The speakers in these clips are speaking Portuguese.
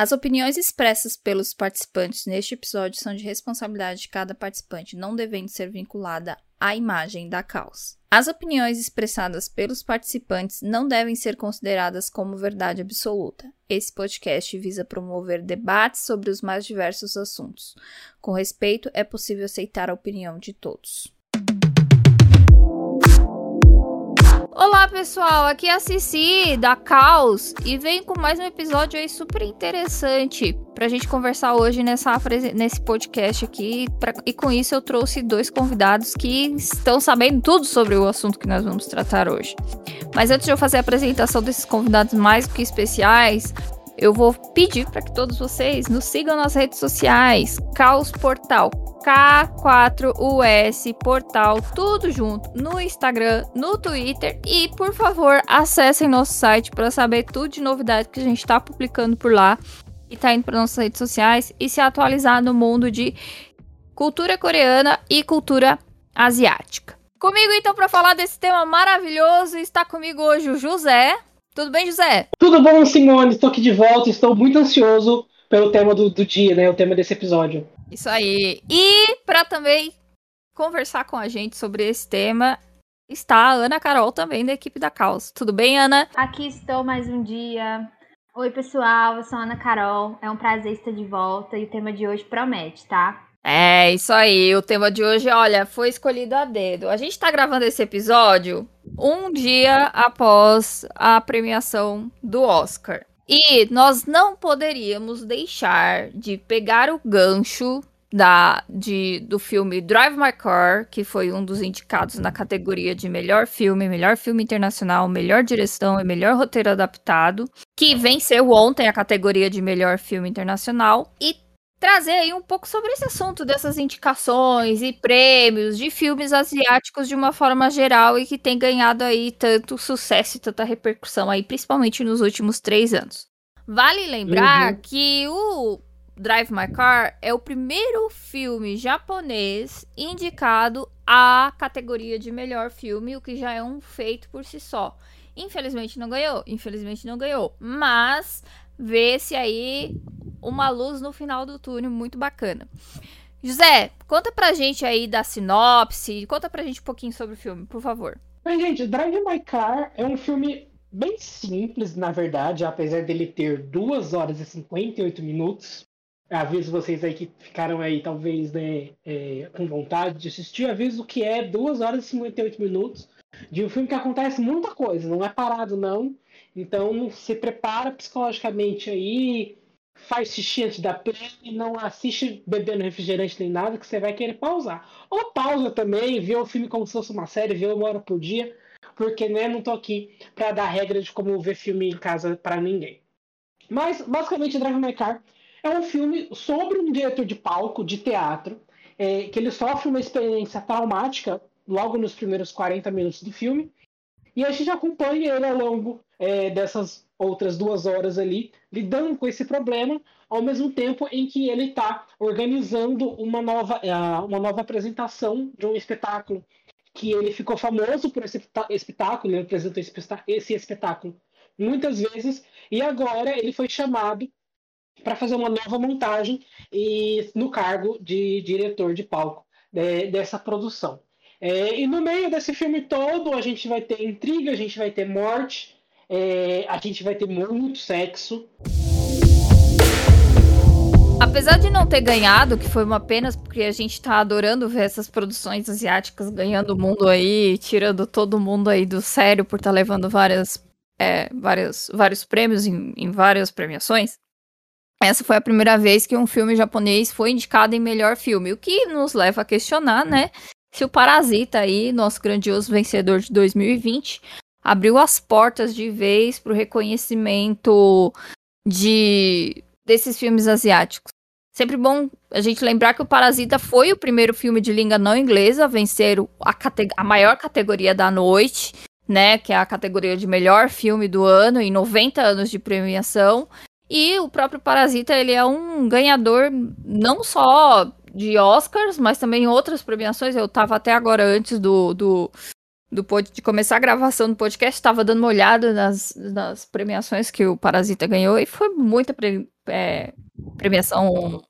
As opiniões expressas pelos participantes neste episódio são de responsabilidade de cada participante, não devendo ser vinculada à imagem da causa. As opiniões expressadas pelos participantes não devem ser consideradas como verdade absoluta. Esse podcast visa promover debates sobre os mais diversos assuntos. Com respeito, é possível aceitar a opinião de todos. Olá pessoal, aqui é a Cici da Caos e venho com mais um episódio aí super interessante pra gente conversar hoje nessa, nesse podcast aqui. Pra, e com isso eu trouxe dois convidados que estão sabendo tudo sobre o assunto que nós vamos tratar hoje. Mas antes de eu fazer a apresentação desses convidados mais do que especiais, eu vou pedir para que todos vocês nos sigam nas redes sociais, Caos Portal, K4US Portal, tudo junto, no Instagram, no Twitter. E, por favor, acessem nosso site para saber tudo de novidade que a gente está publicando por lá. E tá indo para nossas redes sociais. E se atualizar no mundo de cultura coreana e cultura asiática. Comigo então para falar desse tema maravilhoso está comigo hoje o José. Tudo bem, José? Tudo bom, Simone? Estou aqui de volta, estou muito ansioso pelo tema do, do dia, né? O tema desse episódio. Isso aí. E para também conversar com a gente sobre esse tema está a Ana Carol também da equipe da Caos. Tudo bem, Ana? Aqui estou mais um dia. Oi, pessoal, eu sou a Ana Carol. É um prazer estar de volta e o tema de hoje promete, tá? É, isso aí. O tema de hoje, olha, foi escolhido a dedo. A gente tá gravando esse episódio um dia após a premiação do Oscar. E nós não poderíamos deixar de pegar o gancho da, de, do filme Drive My Car, que foi um dos indicados na categoria de melhor filme, melhor filme internacional, melhor direção e melhor roteiro adaptado, que venceu ontem a categoria de melhor filme internacional, e trazer aí um pouco sobre esse assunto dessas indicações e prêmios de filmes asiáticos de uma forma geral e que tem ganhado aí tanto sucesso e tanta repercussão aí, principalmente nos últimos três anos. Vale lembrar uhum. que o Drive My Car é o primeiro filme japonês indicado à categoria de melhor filme, o que já é um feito por si só. Infelizmente não ganhou, infelizmente não ganhou, mas vê-se aí uma luz no final do túnel muito bacana. José, conta pra gente aí da sinopse, conta pra gente um pouquinho sobre o filme, por favor. Gente, Drive My Car é um filme bem simples, na verdade, apesar dele ter 2 horas e 58 minutos. Aviso vocês aí que ficaram aí, talvez, né, é, com vontade de assistir. Aviso que é 2 horas e 58 minutos de um filme que acontece muita coisa, não é parado, não. Então, se prepara psicologicamente aí, faz xixi antes da play, não assiste bebendo refrigerante nem nada, que você vai querer pausar. Ou pausa também, vê o filme como se fosse uma série, vê uma hora por dia, porque né, não tô aqui para dar regra de como ver filme em casa para ninguém. Mas, basicamente, Drive My Car é um filme sobre um diretor de palco, de teatro, é, que ele sofre uma experiência traumática logo nos primeiros 40 minutos do filme, e a gente acompanha ele ao longo é, dessas outras duas horas ali, lidando com esse problema, ao mesmo tempo em que ele está organizando uma nova, uh, uma nova apresentação de um espetáculo que ele ficou famoso por esse espetáculo, ele apresentou esse espetáculo muitas vezes, e agora ele foi chamado para fazer uma nova montagem e no cargo de diretor de palco de, dessa produção. É, e no meio desse filme todo, a gente vai ter intriga, a gente vai ter morte, é, a gente vai ter muito sexo. Apesar de não ter ganhado, que foi uma pena, porque a gente tá adorando ver essas produções asiáticas ganhando o mundo aí, tirando todo mundo aí do sério por estar tá levando várias, é, vários, vários prêmios em, em várias premiações. Essa foi a primeira vez que um filme japonês foi indicado em melhor filme, o que nos leva a questionar, né, se o Parasita aí, nosso grandioso vencedor de 2020, abriu as portas de vez para o reconhecimento de desses filmes asiáticos. Sempre bom a gente lembrar que o Parasita foi o primeiro filme de língua não inglesa a vencer a, a maior categoria da noite, né, que é a categoria de melhor filme do ano em 90 anos de premiação. E o próprio Parasita, ele é um ganhador não só de Oscars, mas também outras premiações. Eu tava até agora antes do, do do de começar a gravação do podcast, estava dando uma olhada nas, nas premiações que o Parasita ganhou e foi muita pre, é, premiação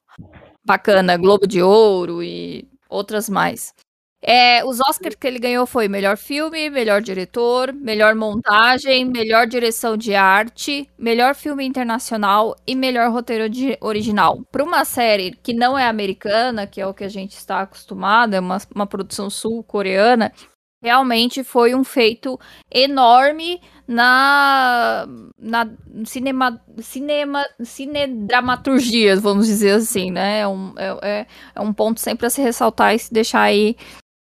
bacana, Globo de Ouro e outras mais. É, os Oscars que ele ganhou foi melhor filme, melhor diretor, melhor montagem, melhor direção de arte, melhor filme internacional e melhor roteiro original. Para uma série que não é americana, que é o que a gente está acostumado, é uma, uma produção sul-coreana, realmente foi um feito enorme na, na cinema, cinema, cinedramaturgia, vamos dizer assim, né? É um, é, é, é um ponto sempre a se ressaltar e se deixar aí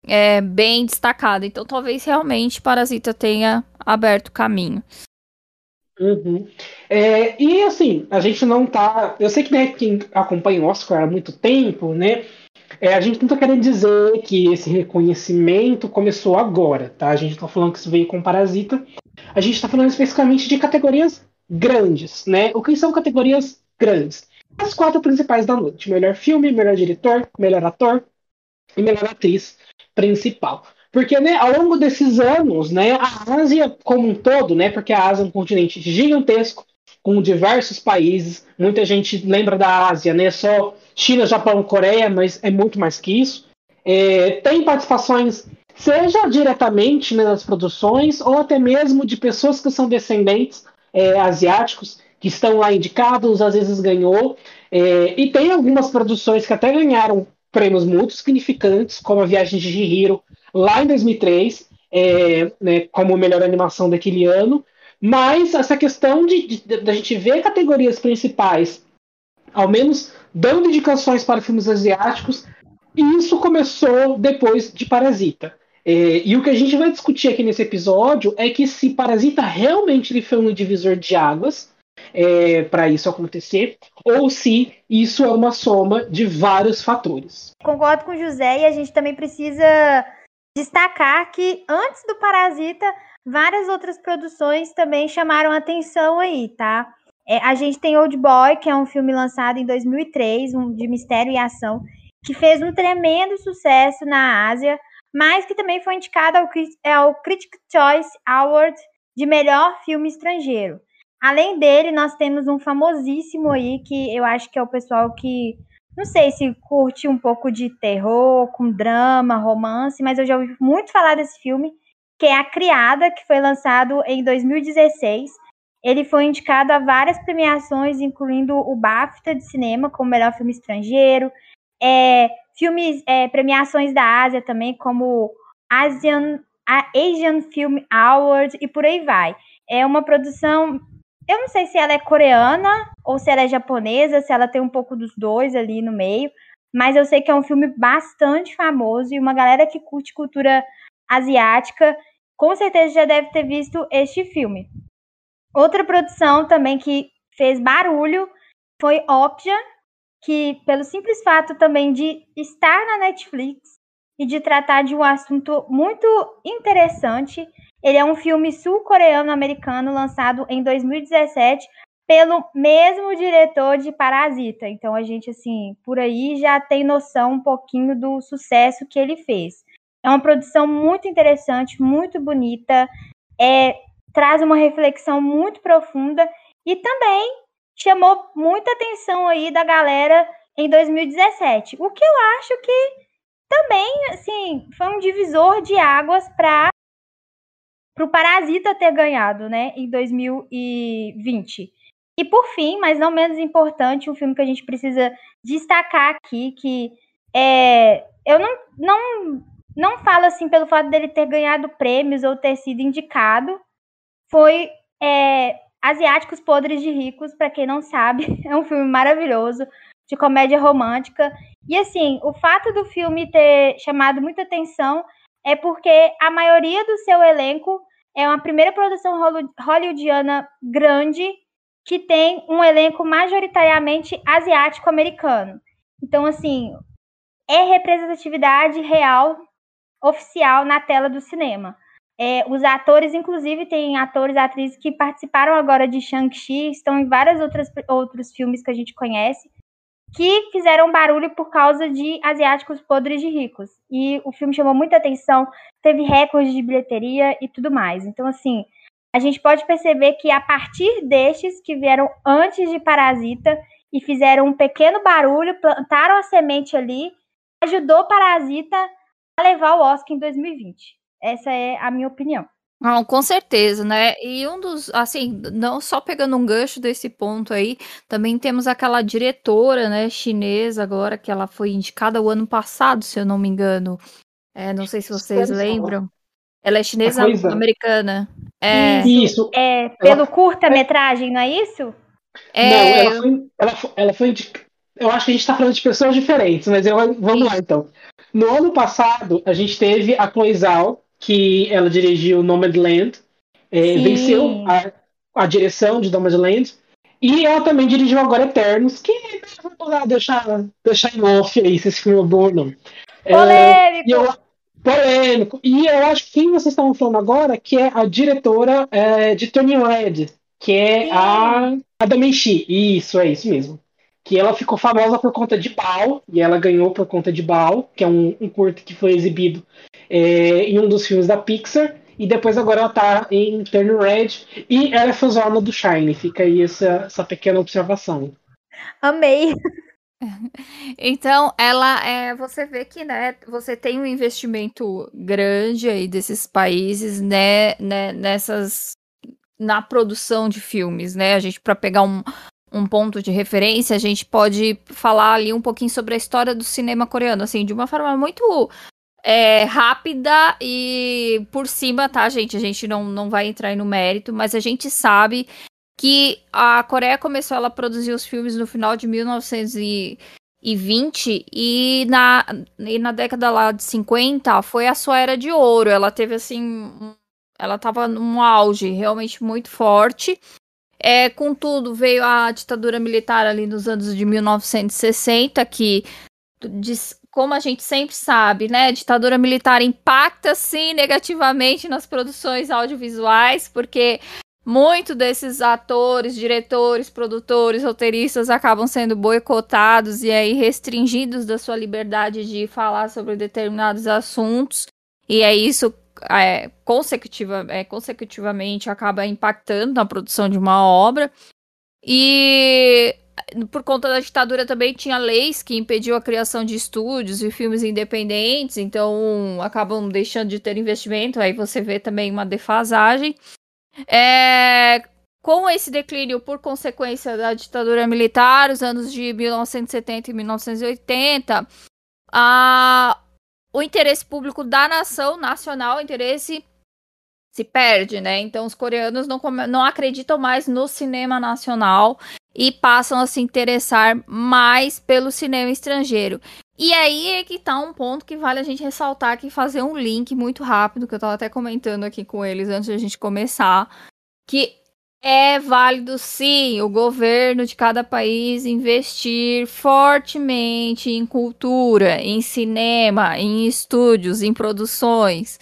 é, bem destacado. Então, talvez realmente Parasita tenha aberto caminho. Uhum. É, e assim, a gente não tá. Eu sei que né, quem acompanha o Oscar há muito tempo, né? É, a gente não tá querendo dizer que esse reconhecimento começou agora, tá? A gente tá falando que isso veio com Parasita. A gente tá falando especificamente de categorias grandes, né? O que são categorias grandes? As quatro principais da noite: melhor filme, melhor diretor, melhor ator e melhor atriz principal. Porque, né, ao longo desses anos, né, a Ásia como um todo, né, porque a Ásia é um continente gigantesco, com diversos países, muita gente lembra da Ásia, né, só China, Japão, Coreia, mas é muito mais que isso. É, tem participações, seja diretamente né, nas produções, ou até mesmo de pessoas que são descendentes é, asiáticos, que estão lá indicados, às vezes ganhou. É, e tem algumas produções que até ganharam prêmios muito significantes, como a Viagem de Chihiro, lá em 2003, é, né, como melhor animação daquele ano. Mas essa questão de, de, de, a gente ver categorias principais, ao menos dando indicações para filmes asiáticos, e isso começou depois de Parasita. É, e o que a gente vai discutir aqui nesse episódio é que se Parasita realmente ele foi um divisor de águas, é, para isso acontecer, ou se isso é uma soma de vários fatores. Concordo com o José e a gente também precisa destacar que antes do Parasita, várias outras produções também chamaram atenção aí, tá? É, a gente tem Old Boy, que é um filme lançado em 2003, um de mistério e ação, que fez um tremendo sucesso na Ásia, mas que também foi indicado ao, ao Critics' Choice Award de melhor filme estrangeiro. Além dele, nós temos um famosíssimo aí, que eu acho que é o pessoal que, não sei se curte um pouco de terror, com drama, romance, mas eu já ouvi muito falar desse filme, que é A Criada, que foi lançado em 2016. Ele foi indicado a várias premiações, incluindo o BAFTA de cinema, como melhor filme estrangeiro, é, filmes, é, premiações da Ásia também, como Asian, Asian Film Award e por aí vai. É uma produção eu não sei se ela é coreana ou se ela é japonesa, se ela tem um pouco dos dois ali no meio. Mas eu sei que é um filme bastante famoso e uma galera que curte cultura asiática com certeza já deve ter visto este filme. Outra produção também que fez barulho foi Okja, que pelo simples fato também de estar na Netflix e de tratar de um assunto muito interessante, ele é um filme sul-coreano-americano lançado em 2017 pelo mesmo diretor de Parasita. Então a gente assim, por aí já tem noção um pouquinho do sucesso que ele fez. É uma produção muito interessante, muito bonita, é, traz uma reflexão muito profunda e também chamou muita atenção aí da galera em 2017. O que eu acho que também, assim, foi um divisor de águas para o Parasita ter ganhado, né, em 2020. E por fim, mas não menos importante, um filme que a gente precisa destacar aqui, que é, eu não, não, não falo assim pelo fato dele ter ganhado prêmios ou ter sido indicado, foi é, Asiáticos Podres de Ricos, para quem não sabe, é um filme maravilhoso, de comédia romântica. E assim, o fato do filme ter chamado muita atenção é porque a maioria do seu elenco é uma primeira produção hollywoodiana grande que tem um elenco majoritariamente asiático-americano. Então, assim, é representatividade real, oficial na tela do cinema. É, os atores, inclusive, tem atores e atrizes que participaram agora de Shang-Chi, estão em vários outros, outros filmes que a gente conhece. que fizeram barulho por causa de asiáticos podres de ricos. E o filme chamou muita atenção, teve recordes de bilheteria e tudo mais. Então, assim, a gente pode perceber que a partir destes que vieram antes de Parasita e fizeram um pequeno barulho, plantaram a semente ali, ajudou Parasita a levar o Oscar em 2020. Essa é a minha opinião. Não, com certeza, né? E um dos, assim, não só pegando um gancho desse ponto aí, também temos aquela diretora, né, chinesa agora, que ela foi indicada o ano passado, se eu não me engano. É, não sei se vocês lembram. Ela é chinesa americana. É, isso. É, pelo ela... curta-metragem, não é isso? É... Não, ela foi, ela foi, ela foi indicada. Eu acho que a gente está falando de pessoas diferentes, mas eu, vamos lá então. No ano passado, a gente teve a Chloe Zhao, que ela dirigiu Nomadland, é, venceu a, a direção de Nomadland, e ela também dirigiu agora Eternos, que vamos lá deixar, deixar em off aí se esse filme é bom ou não. É, polêmico! É, eu, polêmico! E eu acho que quem vocês estavam falando agora, que é a diretora é, de Turning Red, que é Sim. a, a Damenchi. Isso, é isso mesmo. Que ela ficou famosa por conta de Bao, e ela ganhou por conta de Bao, que é um, um curto que foi exibido é, em um dos filmes da Pixar. E depois agora ela tá em Turn Red e ela é fãzona do Shine. Fica aí essa, essa pequena observação. Amei. Então, ela é, você vê que, né, você tem um investimento grande aí desses países, né, né nessas na produção de filmes, né? A gente para pegar um, um ponto de referência, a gente pode falar ali um pouquinho sobre a história do cinema coreano, assim, de uma forma muito é, rápida e por cima, tá, gente? A gente não, não vai entrar no mérito, mas a gente sabe que a Coreia começou ela a produzir os filmes no final de 1920 e na, e na década lá de 50 foi a sua era de ouro. Ela teve assim. Ela tava num auge realmente muito forte. É, contudo, veio a ditadura militar ali nos anos de 1960, que como a gente sempre sabe, né, a ditadura militar impacta sim negativamente nas produções audiovisuais, porque muito desses atores, diretores, produtores, roteiristas acabam sendo boicotados e aí restringidos da sua liberdade de falar sobre determinados assuntos. E é isso é, consecutiva, é, consecutivamente acaba impactando na produção de uma obra. E por conta da ditadura também tinha leis que impediu a criação de estúdios e filmes independentes, então acabam deixando de ter investimento, aí você vê também uma defasagem. É, com esse declínio por consequência da ditadura militar, os anos de 1970 e 1980, a, o interesse público da nação nacional, o interesse se perde, né? Então os coreanos não, não acreditam mais no cinema nacional e passam a se interessar mais pelo cinema estrangeiro. E aí é que tá um ponto que vale a gente ressaltar aqui, fazer um link muito rápido, que eu tava até comentando aqui com eles antes de a gente começar, que é válido sim o governo de cada país investir fortemente em cultura, em cinema, em estúdios, em produções.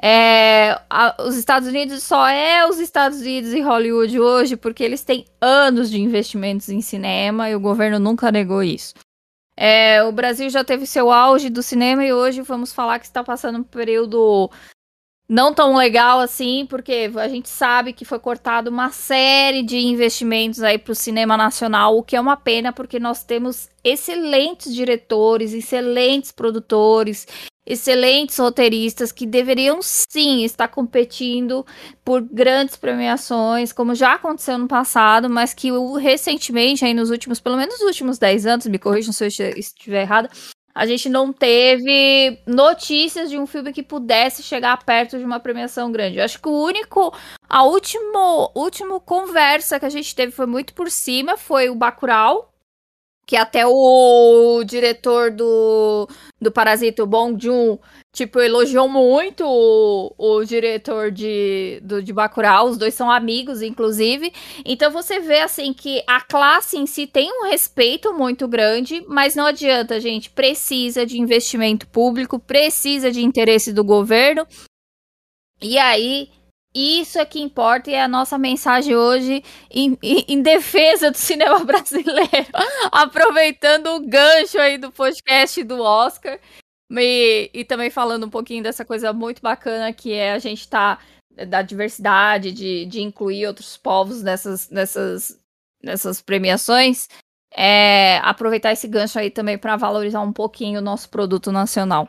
É, a, os Estados Unidos só é os Estados Unidos e Hollywood hoje porque eles têm anos de investimentos em cinema e o governo nunca negou isso. É, o Brasil já teve seu auge do cinema e hoje vamos falar que está passando um período não tão legal assim, porque a gente sabe que foi cortado uma série de investimentos aí para o cinema nacional, o que é uma pena porque nós temos excelentes diretores, excelentes produtores excelentes roteiristas que deveriam sim estar competindo por grandes premiações, como já aconteceu no passado, mas que recentemente, aí nos últimos, pelo menos nos últimos 10 anos, me corrijam se eu estiver errada, a gente não teve notícias de um filme que pudesse chegar perto de uma premiação grande. Eu acho que o único, a último, último conversa que a gente teve foi muito por cima, foi o Bacurau, que até o diretor do, do Parasita, Bong Joon, tipo, elogiou muito o, o diretor de, do, de Bacurau, os dois são amigos, inclusive, então você vê, assim, que a classe em si tem um respeito muito grande, mas não adianta, gente, precisa de investimento público, precisa de interesse do governo, e aí Isso é que importa e é a nossa mensagem hoje em, em, em defesa do cinema brasileiro. Aproveitando o gancho aí do podcast do Oscar. E, e, também falando um pouquinho dessa coisa muito bacana que é a gente tá da diversidade, de, de incluir outros povos nessas, nessas, nessas premiações. É, aproveitar esse gancho aí também para valorizar um pouquinho o nosso produto nacional.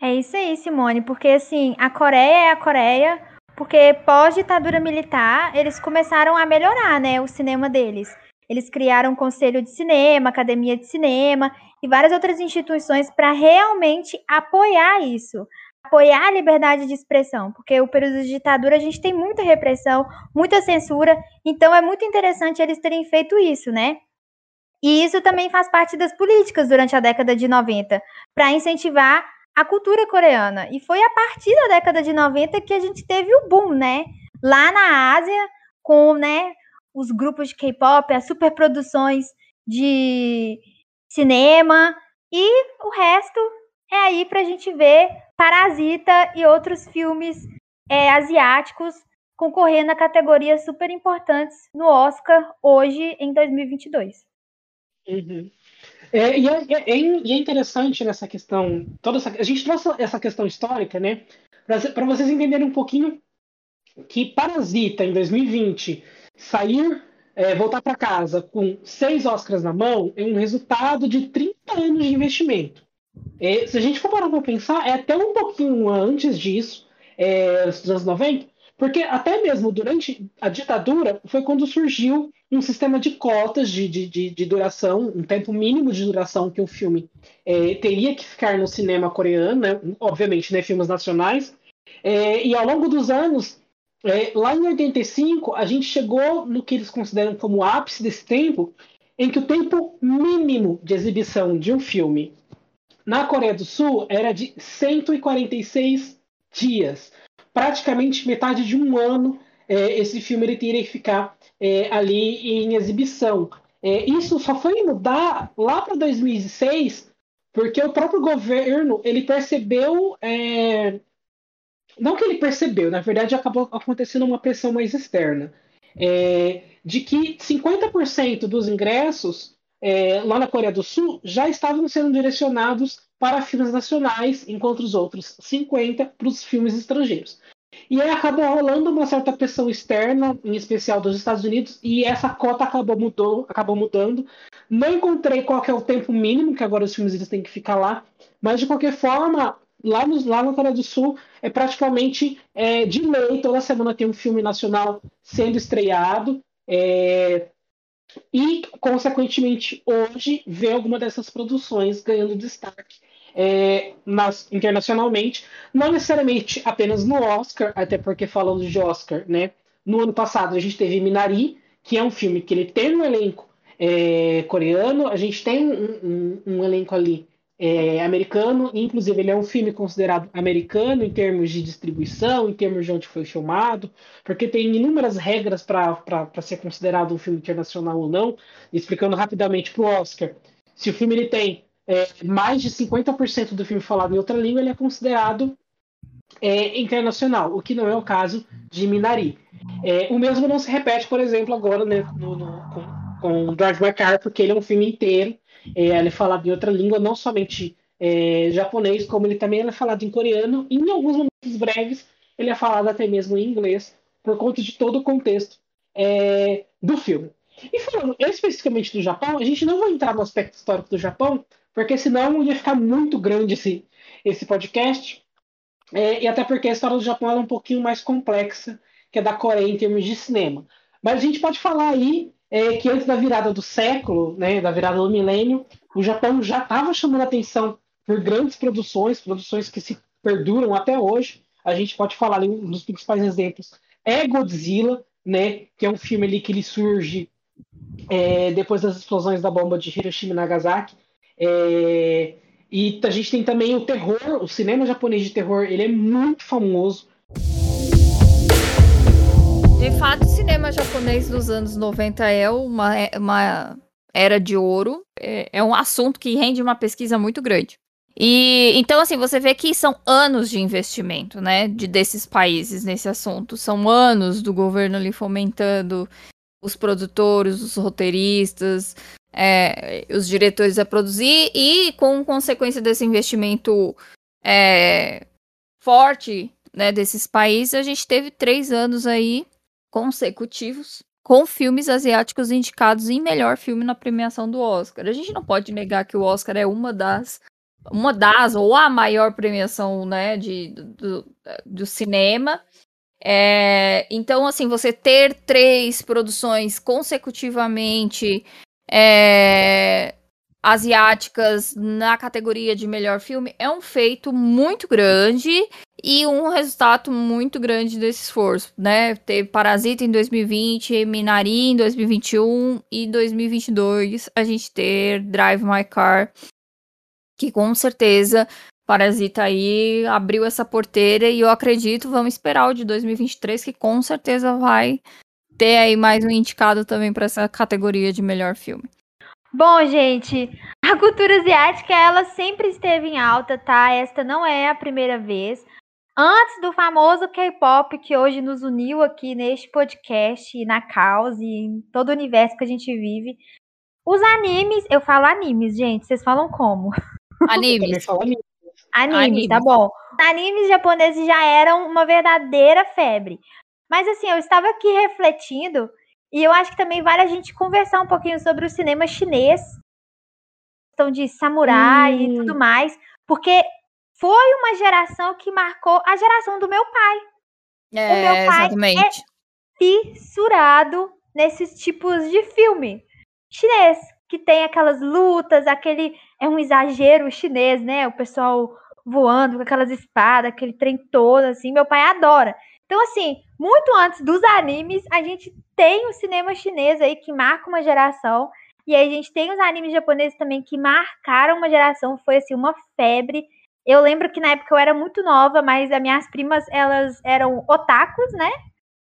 É isso aí, Simone, porque assim, a Coreia é a Coreia, porque pós-ditadura militar, eles começaram a melhorar, né, o cinema deles. Eles criaram um conselho de cinema, academia de cinema e várias outras instituições para realmente apoiar isso, apoiar a liberdade de expressão, porque o período de ditadura a gente tem muita repressão, muita censura, então é muito interessante eles terem feito isso, né? E isso também faz parte das políticas durante a década de 90, para incentivar a cultura coreana. E foi a partir da década de 90 que a gente teve o boom, né? Lá na Ásia, com né, os grupos de K-pop, as superproduções de cinema, e o resto é aí para a gente ver Parasita e outros filmes é, asiáticos concorrendo a categorias super importantes no Oscar hoje, em 2022. Uhum. É, e, é, é, é, e, é, interessante nessa questão, toda essa, a gente trouxe essa questão histórica, né, para vocês entenderem um pouquinho que Parasita, em 2020, sair, é, voltar para casa com seis Oscars na mão é um resultado de 30 anos de investimento. É, se a gente for parar para pensar, é até um pouquinho antes disso, é, dos anos 90, porque até mesmo durante a ditadura foi quando surgiu um sistema de cotas de, de, de, de duração, um tempo mínimo de duração que o filme é, teria que ficar no cinema coreano, né? obviamente, né, filmes nacionais. É, e ao longo dos anos, é, lá em 85, a gente chegou no que eles consideram como ápice desse tempo, em que o tempo mínimo de exibição de um filme na Coreia do Sul era de 146 dias praticamente metade de um ano é, esse filme ele teria que ficar é, ali em exibição. É, isso só foi mudar lá para 2006, porque o próprio governo ele percebeu, é, não que ele percebeu, na verdade acabou acontecendo uma pressão mais externa, é, de que 50% dos ingressos é, lá na Coreia do Sul já estavam sendo direcionados para filmes nacionais, enquanto os outros 50 para os filmes estrangeiros. E aí acabou rolando uma certa pressão externa, em especial dos Estados Unidos, e essa cota acabou, mudou, acabou mudando. Não encontrei qual é o tempo mínimo, que agora os filmes eles têm que ficar lá, mas de qualquer forma, lá, no, lá na Coreia do Sul, é praticamente é, de lei, toda semana tem um filme nacional sendo estreado. É, e, consequentemente, hoje vê alguma dessas produções ganhando destaque é, nas, internacionalmente, não necessariamente apenas no Oscar, até porque falando de Oscar, né? No ano passado a gente teve Minari, que é um filme que ele tem um elenco é, coreano, a gente tem um, um, um elenco ali é, americano, inclusive ele é um filme considerado americano em termos de distribuição, em termos de onde foi filmado, porque tem inúmeras regras para ser considerado um filme internacional ou não. Explicando rapidamente para o Oscar, se o filme ele tem é, mais de 50% do filme falado em outra língua ele é considerado é, internacional, o que não é o caso de Minari. É, o mesmo não se repete, por exemplo, agora né, no, no, com, com George McCarthy, porque ele é um filme inteiro, é, ele é falado em outra língua, não somente é, japonês, como ele também é falado em coreano, e em alguns momentos breves ele é falado até mesmo em inglês, por conta de todo o contexto é, do filme. E falando especificamente do Japão, a gente não vai entrar no aspecto histórico do Japão, porque senão ia ficar muito grande esse, esse podcast. É, e até porque a história do Japão é um pouquinho mais complexa que a da Coreia em termos de cinema. Mas a gente pode falar aí é, que antes da virada do século, né, da virada do milênio, o Japão já estava chamando atenção por grandes produções, produções que se perduram até hoje. A gente pode falar ali, um dos principais exemplos é Godzilla, né, que é um filme ali que ele surge é, depois das explosões da bomba de Hiroshima e Nagasaki. É, e a gente tem também o terror, o cinema japonês de terror, ele é muito famoso. De fato, o cinema japonês dos anos 90 é uma, uma era de ouro. É, é um assunto que rende uma pesquisa muito grande. E então, assim, você vê que são anos de investimento, né? De, desses países nesse assunto. São anos do governo ali fomentando os produtores, os roteiristas, é, os diretores a produzir, e com consequência desse investimento é, forte né, desses países, a gente teve três anos aí consecutivos com filmes asiáticos indicados em melhor filme na premiação do Oscar. A gente não pode negar que o Oscar é uma das uma das ou a maior premiação né de, do, do cinema é, então assim você ter três produções consecutivamente é, asiáticas na categoria de melhor filme é um feito muito grande e um resultado muito grande desse esforço, né? Teve Parasita em 2020, Minari em 2021 e 2022 a gente ter Drive My Car que com certeza Parasita aí abriu essa porteira e eu acredito, vamos esperar o de 2023 que com certeza vai ter aí mais um indicado também para essa categoria de melhor filme. Bom, gente, a cultura asiática ela sempre esteve em alta, tá? Esta não é a primeira vez. Antes do famoso K-pop que hoje nos uniu aqui neste podcast, na causa e em todo o universo que a gente vive, os animes, eu falo animes, gente, vocês falam como? Animes. Animes, Anime. tá bom. Animes japoneses já eram uma verdadeira febre. Mas assim, eu estava aqui refletindo e eu acho que também vale a gente conversar um pouquinho sobre o cinema chinês. Questão de samurai hum. e tudo mais. Porque foi uma geração que marcou a geração do meu pai. É, o meu pai exatamente. é fissurado nesses tipos de filme chinês que tem aquelas lutas, aquele é um exagero chinês, né? O pessoal voando com aquelas espadas, aquele trem todo assim, meu pai adora. Então assim, muito antes dos animes, a gente tem o cinema chinês aí que marca uma geração. E aí a gente tem os animes japoneses também que marcaram uma geração, foi assim uma febre. Eu lembro que na época eu era muito nova, mas as minhas primas, elas eram otakus, né?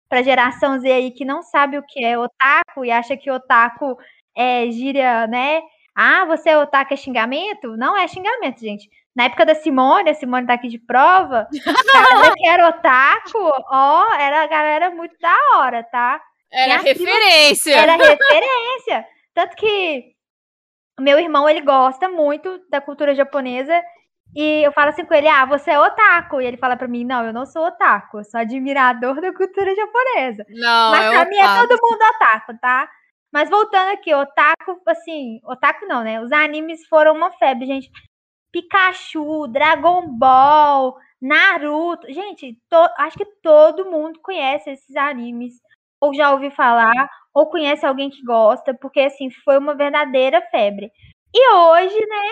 Pra geração Z aí que não sabe o que é otaku e acha que otaku é, gíria, né? Ah, você é otaku é xingamento? Não é xingamento, gente. Na época da Simone, a Simone tá aqui de prova, a galera que era otaku, ó, era a galera muito da hora, tá? Era referência. Era referência. Tanto que meu irmão, ele gosta muito da cultura japonesa e eu falo assim com ele, ah, você é otaku. E ele fala pra mim, não, eu não sou otaku, eu sou admirador da cultura japonesa. Não, Mas é pra mim é todo mundo otaku, tá? Mas voltando aqui, otaku, assim, otaku não, né? Os animes foram uma febre, gente. Pikachu, Dragon Ball, Naruto. Gente, to, acho que todo mundo conhece esses animes. Ou já ouviu falar, ou conhece alguém que gosta, porque assim, foi uma verdadeira febre. E hoje, né,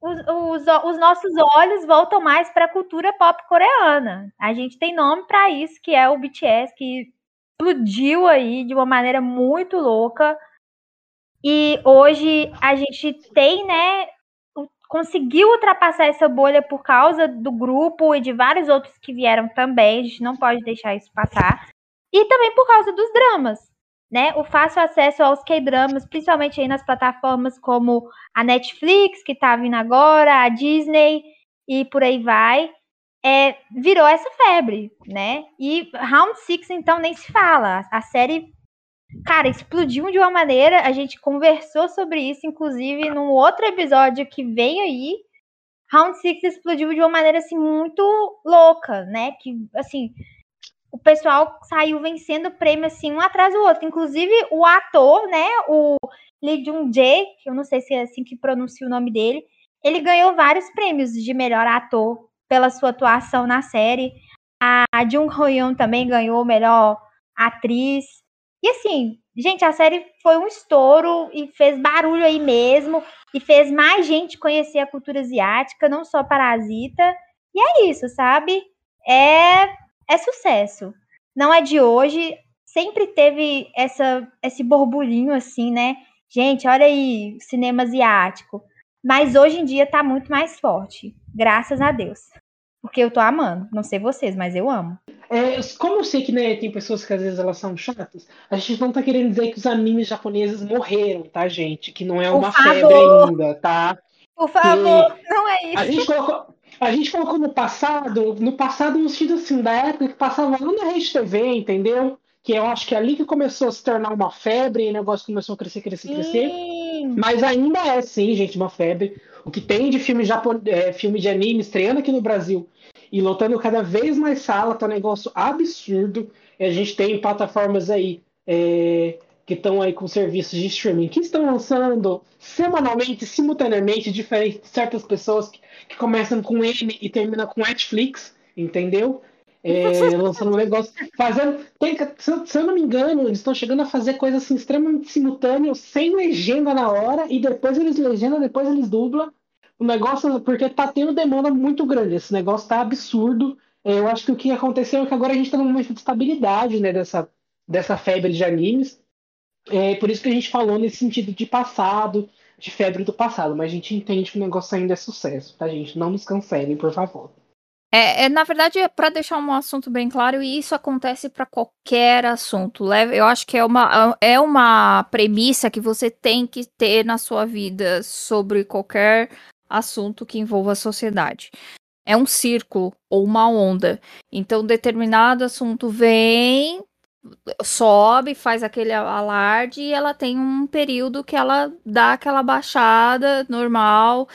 os, os, os nossos olhos voltam mais para a cultura pop coreana. A gente tem nome para isso, que é o BTS, que explodiu aí de uma maneira muito louca. E hoje a gente tem, né, conseguiu ultrapassar essa bolha por causa do grupo e de vários outros que vieram também. A gente não pode deixar isso passar. E também por causa dos dramas, né? O fácil acesso aos K-dramas, principalmente aí nas plataformas como a Netflix, que tá vindo agora, a Disney e por aí vai é, virou essa febre, né? E Round Six então, nem se fala. A série, cara, explodiu de uma maneira. A gente conversou sobre isso, inclusive, num outro episódio que veio aí. Round Six explodiu de uma maneira, assim, muito louca, né? Que, assim, o pessoal saiu vencendo prêmio, assim, um atrás do outro. Inclusive, o ator, né? O Lee Jung-jae, que eu não sei se é assim que pronuncia o nome dele, ele ganhou vários prêmios de melhor ator pela sua atuação na série. A Jung Ho-yeon também ganhou melhor atriz. E assim, gente, a série foi um estouro e fez barulho aí mesmo e fez mais gente conhecer a cultura asiática, não só Parasita. E é isso, sabe? É é sucesso. Não é de hoje, sempre teve essa esse borbulhinho assim, né? Gente, olha aí, cinema asiático. Mas hoje em dia tá muito mais forte, graças a Deus. Porque eu tô amando. Não sei vocês, mas eu amo. É, como eu sei que né, tem pessoas que às vezes elas são chatas, a gente não tá querendo dizer que os animes japoneses morreram, tá, gente? Que não é uma febre ainda, tá? Por favor, não é isso. A gente colocou, a gente colocou no passado, no passado no sentido assim, da época que passava lá na Rede TV, entendeu? Que eu acho que é ali que começou a se tornar uma febre e o negócio começou a crescer, crescer, Sim. crescer. Mas ainda é, sim, gente, uma febre. O que tem de filme, japo... é, filme de anime estreando aqui no Brasil e lotando cada vez mais sala, tá um negócio absurdo. E a gente tem plataformas aí é, que estão aí com serviços de streaming que estão lançando semanalmente, simultaneamente, diferente de certas pessoas que, que começam com M e terminam com Netflix, entendeu? É, lançando um negócio, fazendo. Tem, se, eu, não me engano, eles estão chegando a fazer coisas assim, extremamente simultâneas, sem legenda na hora, e depois eles legendam, depois eles dublam. O negócio, porque tá tendo demanda muito grande. Esse negócio tá absurdo. É, eu acho que o que aconteceu é que agora a gente tá num momento de estabilidade, né, dessa, dessa febre de animes. É por isso que a gente falou nesse sentido de passado, de febre do passado, mas a gente entende que o negócio ainda é sucesso, tá, gente? Não nos cancelem, por favor. É, é, na verdade, é para deixar um assunto bem claro, e isso acontece para qualquer assunto. Eu acho que é uma, é uma premissa que você tem que ter na sua vida sobre qualquer assunto que envolva a sociedade. É um círculo ou uma onda. Então, determinado assunto vem, sobe, faz aquele alarde e ela tem um período que ela dá aquela baixada normal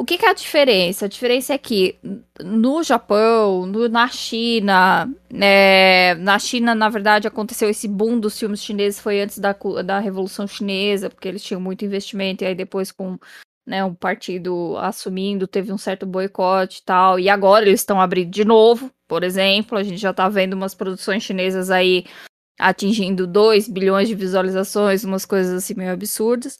o que, que, é a diferença? A diferença é que no Japão, no, na China, né, na China, na verdade, aconteceu esse boom dos filmes chineses, foi antes da, da Revolução Chinesa, porque eles tinham muito investimento, e aí depois com né, um partido assumindo, teve um certo boicote e tal, e agora eles estão abrindo de novo, por exemplo, a gente já tá vendo umas produções chinesas aí atingindo 2 bilhões de visualizações, umas coisas assim meio absurdas.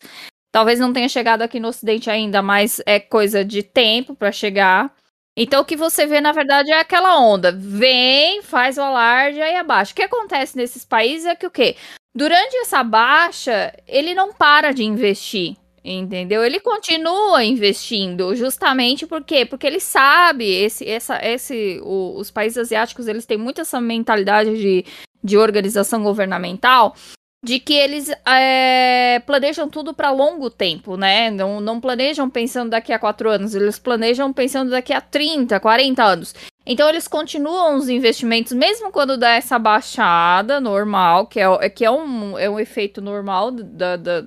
Talvez não tenha chegado aqui no Ocidente ainda, mas é coisa de tempo para chegar. Então o que você vê, na verdade, é aquela onda. Vem, faz o alarde, aí abaixa. O que acontece nesses países é que o quê? Durante essa baixa, ele não para de investir. Entendeu? Ele continua investindo, justamente por quê? Porque ele sabe, esse, essa, esse, o, os países asiáticos, eles têm muito essa mentalidade de, de organização governamental, de que eles é, planejam tudo para longo tempo, né? Não, não planejam pensando daqui a quatro anos, eles planejam pensando daqui a 30, 40 anos. Então eles continuam os investimentos, mesmo quando dá essa baixada normal, que é, que é, um, é um efeito normal da, da,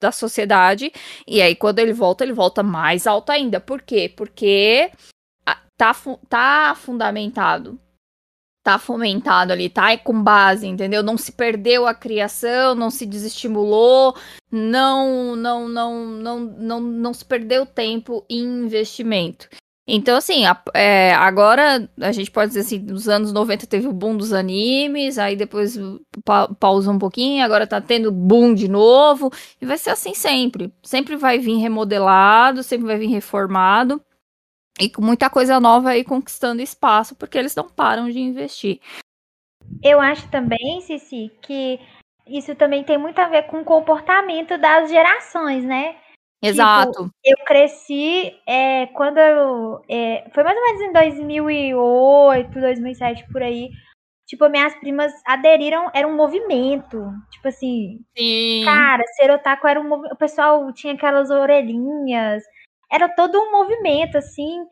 da sociedade. E aí, quando ele volta, ele volta mais alto ainda. Por quê? Porque tá, tá fundamentado tá fomentado ali, tá é com base, entendeu? Não se perdeu a criação, não se desestimulou, não não não não não, não se perdeu tempo em investimento. Então, assim, a, é, agora a gente pode dizer assim, nos anos 90 teve o boom dos animes, aí depois pa um pouquinho, agora tá tendo boom de novo, e vai ser assim sempre. Sempre vai vir remodelado, sempre vai vir reformado. E com muita coisa nova aí conquistando espaço, porque eles não param de investir. Eu acho também, Cici, que isso também tem muito a ver com o comportamento das gerações, né? Exato. Tipo, eu cresci é, quando eu. É, foi mais ou menos em 2008, 2007, por aí. Tipo, minhas primas aderiram, era um movimento. Tipo assim. Sim. Cara, ser otaku era um movimento. O pessoal tinha aquelas orelhinhas era todo um movimento, assim,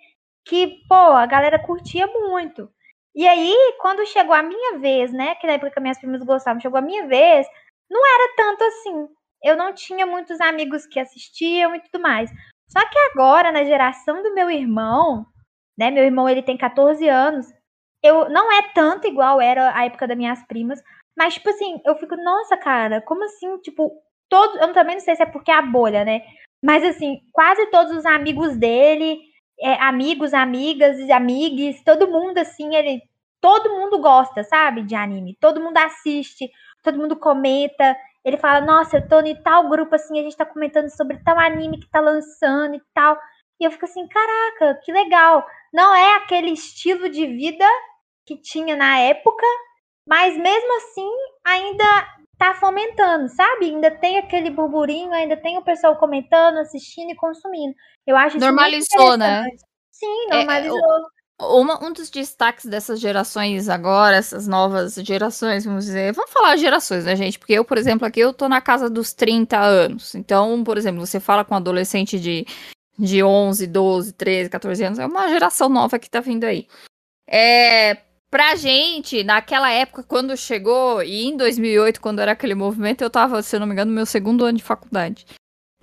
que, pô, a galera curtia muito. E aí, quando chegou a minha vez, né, que na época minhas primas gostavam, chegou a minha vez, não era tanto assim. Eu não tinha muitos amigos que assistiam e tudo mais. Só que agora, na geração do meu irmão, né, meu irmão ele tem 14 anos, eu não é tanto igual era a época das minhas primas, mas tipo assim, eu fico, nossa, cara, como assim, tipo, todos, eu também não sei se é porque é a bolha, né? Mas, assim, quase todos os amigos dele, é, amigos, amigas, amigues, todo mundo, assim, ele. Todo mundo gosta, sabe, de anime. Todo mundo assiste, todo mundo comenta. Ele fala, nossa, eu tô em tal grupo, assim, a gente tá comentando sobre tal anime que tá lançando e tal. E eu fico assim, caraca, que legal. Não é aquele estilo de vida que tinha na época, mas mesmo assim ainda tá fomentando, sabe? Ainda tem aquele burburinho, ainda tem o pessoal comentando, assistindo e consumindo. Eu acho isso Normalizou, né? Sim, normalizou. É, uma, um dos destaques dessas gerações agora, essas novas gerações, vamos dizer, vamos falar gerações, né, gente? Porque eu, por exemplo, aqui eu tô na casa dos 30 anos. Então, por exemplo, você fala com um adolescente de de 11, 12, 13, 14 anos. É uma geração nova que tá vindo aí. É, pra gente, naquela época, quando chegou, e em 2008, quando era aquele movimento, eu tava, se eu não me engano, no meu segundo ano de faculdade.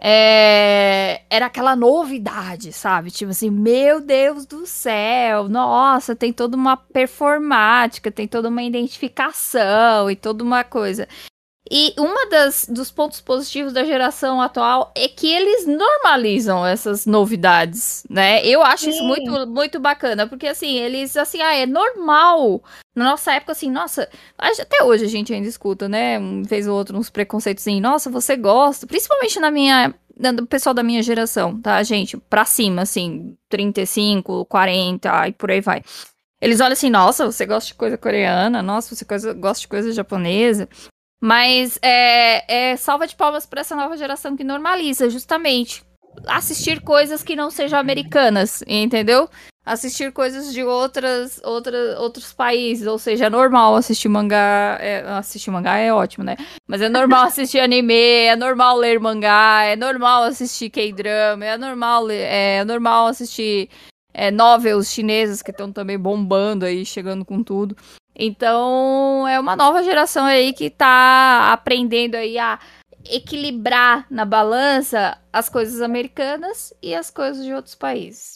É, era aquela novidade, sabe? Tipo assim, meu Deus do céu, nossa, tem toda uma performática, tem toda uma identificação e toda uma coisa. E uma das dos pontos positivos da geração atual é que eles normalizam essas novidades, né? Eu acho Sim. isso muito muito bacana, porque assim, eles assim, ah, é normal. Na nossa época assim, nossa, até hoje a gente ainda escuta, né? Um vez ou outro uns preconceitos assim, nossa, você gosta, principalmente na minha do pessoal da minha geração, tá, gente? Pra cima, assim, 35, 40 e por aí vai. Eles olham assim, nossa, você gosta de coisa coreana, nossa, você gosta de coisa japonesa. Mas é, é salva de palmas para essa nova geração que normaliza, justamente, assistir coisas que não sejam americanas, entendeu? Assistir coisas de outras, outras, outros países, ou seja, é normal assistir mangá. É, assistir mangá é ótimo, né? Mas é normal assistir anime, é normal ler mangá, é normal assistir K-drama, é normal, é normal assistir é, novels chinesas que estão também bombando aí, chegando com tudo. Então, é uma nova geração aí que tá aprendendo aí a equilibrar na balança as coisas americanas e as coisas de outros países.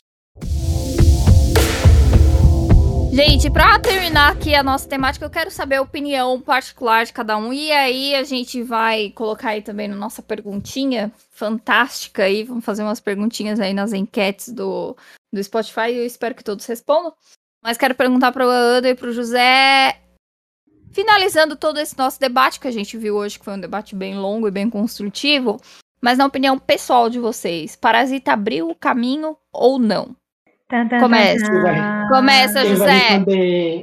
Gente, para terminar aqui a nossa temática, eu quero saber a opinião particular de cada um. E aí a gente vai colocar aí também na nossa perguntinha fantástica aí. Vamos fazer umas perguntinhas aí nas enquetes do, do Spotify. Eu espero que todos respondam. Mas quero perguntar para o Ana e para o José, finalizando todo esse nosso debate que a gente viu hoje, que foi um debate bem longo e bem construtivo, mas na opinião pessoal de vocês, Parasita abriu o caminho ou não? Começa. Começa, José.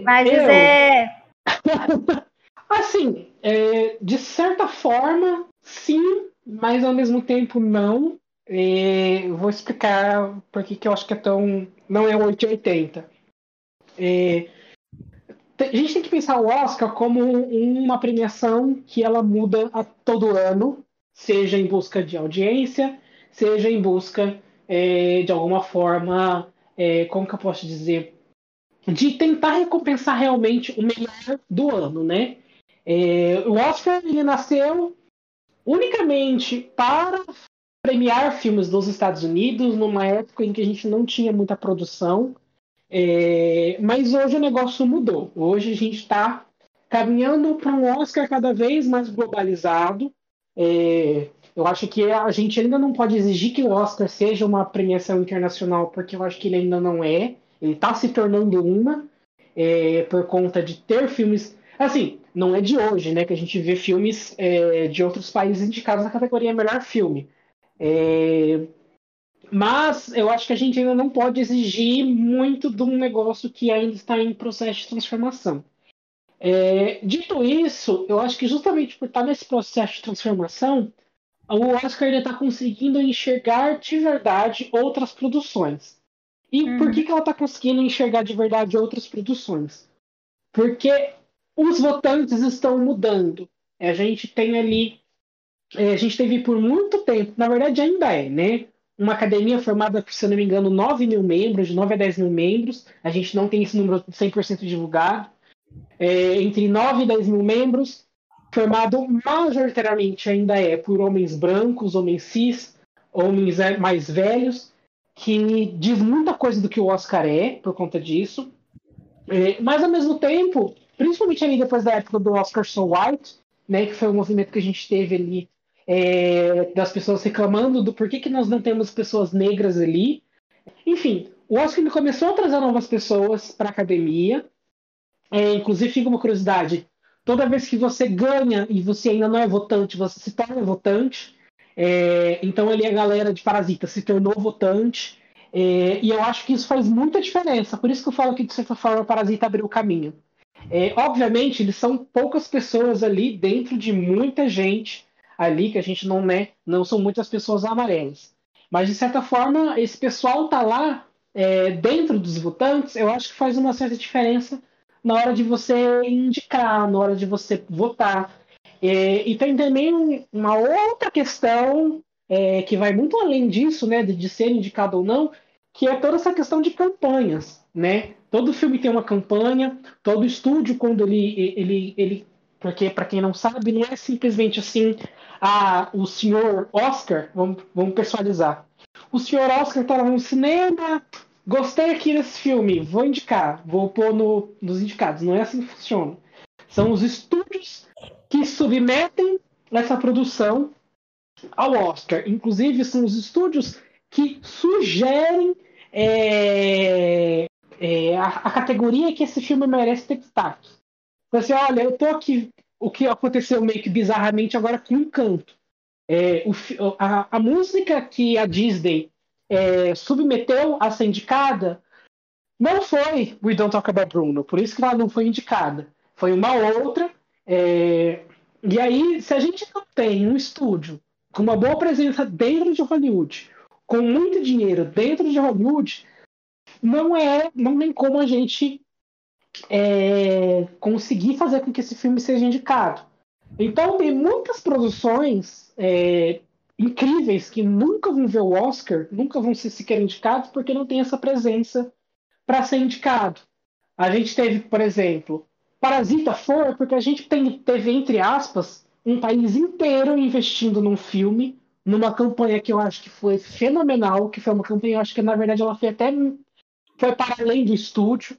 Vai, José. assim, é, de certa forma, sim, mas ao mesmo tempo não. É, vou explicar por que eu acho que é tão. Não é 880. É, a gente tem que pensar o Oscar como uma premiação que ela muda a todo ano, seja em busca de audiência, seja em busca é, de alguma forma, é, como que eu posso dizer, de tentar recompensar realmente o melhor do ano, né? É, o Oscar ele nasceu unicamente para premiar filmes dos Estados Unidos numa época em que a gente não tinha muita produção é, mas hoje o negócio mudou. Hoje a gente está caminhando para um Oscar cada vez mais globalizado. É, eu acho que a gente ainda não pode exigir que o Oscar seja uma premiação internacional, porque eu acho que ele ainda não é. Ele está se tornando uma, é, por conta de ter filmes. Assim, não é de hoje, né, que a gente vê filmes é, de outros países indicados na categoria melhor filme. É, mas eu acho que a gente ainda não pode exigir muito de um negócio que ainda está em processo de transformação. É, dito isso, eu acho que justamente por estar nesse processo de transformação, o Oscar está conseguindo enxergar de verdade outras produções. E uhum. por que, que ela está conseguindo enxergar de verdade outras produções? Porque os votantes estão mudando. A gente tem ali. É, a gente teve por muito tempo, na verdade ainda é, né? Uma academia formada por, se não me engano, 9 mil membros, de 9 a 10 mil membros. A gente não tem esse número 100% divulgado. É, entre 9 e 10 mil membros, formado majoritariamente ainda é por homens brancos, homens cis, homens é, mais velhos, que diz muita coisa do que o Oscar é por conta disso. É, mas, ao mesmo tempo, principalmente ali depois da época do Oscar So White, né, que foi o movimento que a gente teve ali é, das pessoas reclamando do porquê que nós não temos pessoas negras ali. Enfim, o Oscar começou a trazer novas pessoas para a academia. É, inclusive, fica uma curiosidade: toda vez que você ganha e você ainda não é votante, você se torna votante. É, então, ali a galera de Parasita se tornou votante. É, e eu acho que isso faz muita diferença. Por isso que eu falo que, de certa forma, Parasita abriu o caminho. É, obviamente, eles são poucas pessoas ali dentro de muita gente ali que a gente não né, não são muitas pessoas amarelas. Mas de certa forma, esse pessoal tá lá é, dentro dos votantes, eu acho que faz uma certa diferença na hora de você indicar, na hora de você votar. É, e tem também uma outra questão é, que vai muito além disso, né, de, de ser indicado ou não, que é toda essa questão de campanhas, né? Todo filme tem uma campanha, todo estúdio quando ele ele ele porque para quem não sabe não é simplesmente assim, ah, o senhor Oscar, vamos, vamos personalizar. O senhor Oscar tá lá no cinema, gostei aqui desse filme, vou indicar, vou pôr no, nos indicados. Não é assim que funciona. São os estúdios que submetem essa produção ao Oscar. Inclusive, são os estúdios que sugerem é, é, a, a, categoria que esse filme merece ter destaque. Então, assim, olha, eu tô aqui. O que aconteceu meio que bizarramente agora com um canto. É, o, a, a, música que a Disney é, submeteu a ser indicada não foi We Don't Talk About Bruno, por isso que ela não foi indicada. Foi uma outra. É, e aí, se a gente não tem um estúdio com uma boa presença dentro de Hollywood, com muito dinheiro dentro de Hollywood, não é, não tem como a gente é, conseguir fazer com que esse filme seja indicado. Então tem muitas produções é, incríveis que nunca vão ver o Oscar, nunca vão ser sequer indicados porque não tem essa presença para ser indicado. A gente teve, por exemplo, Parasita foi porque a gente tem, teve entre aspas um país inteiro investindo num filme numa campanha que eu acho que foi fenomenal, que foi uma campanha, eu acho que na verdade ela foi até foi para além do estúdio,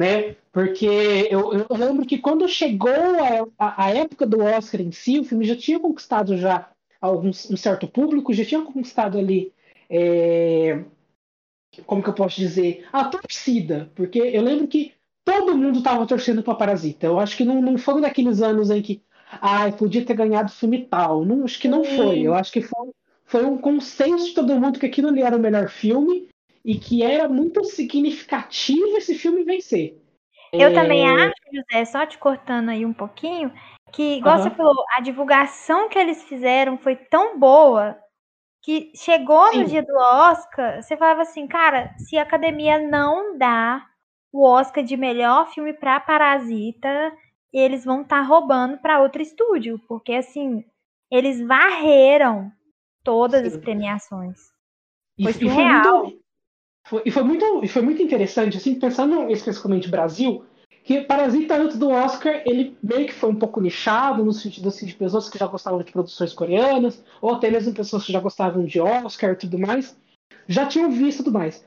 né? Porque eu, eu lembro que quando chegou a, a, a, época do Oscar em si, o filme já tinha conquistado já algum, um certo público, já tinha conquistado ali é, como que eu posso dizer, a torcida, porque eu lembro que todo mundo estava torcendo para Parasita. Eu acho que não, não foram daqueles anos em que ai, podia ter ganhado filme tal. Não, acho que não foi. Eu acho que foi, foi um consenso de todo mundo que aquilo ali era o melhor filme e que era muito significativo esse filme vencer. Eu é... também acho, José, só te cortando aí um pouquinho, que, igual uhum. você falou, a divulgação que eles fizeram foi tão boa que chegou Sim. no dia do Oscar, você falava assim, cara, se a academia não dá o Oscar de melhor filme para Parasita, eles vão estar tá roubando para outro estúdio, porque assim, eles varreram todas Sim. as premiações. Foi e, surreal. E foi, muito, foi, e foi, muito, e foi muito interessante, assim, pensando especificamente no Brasil, que Parasita antes do Oscar, ele meio que foi um pouco nichado, no sentido assim, de pessoas que já gostavam de produções coreanas, ou até mesmo pessoas que já gostavam de Oscar e tudo mais, já tinham visto tudo mais.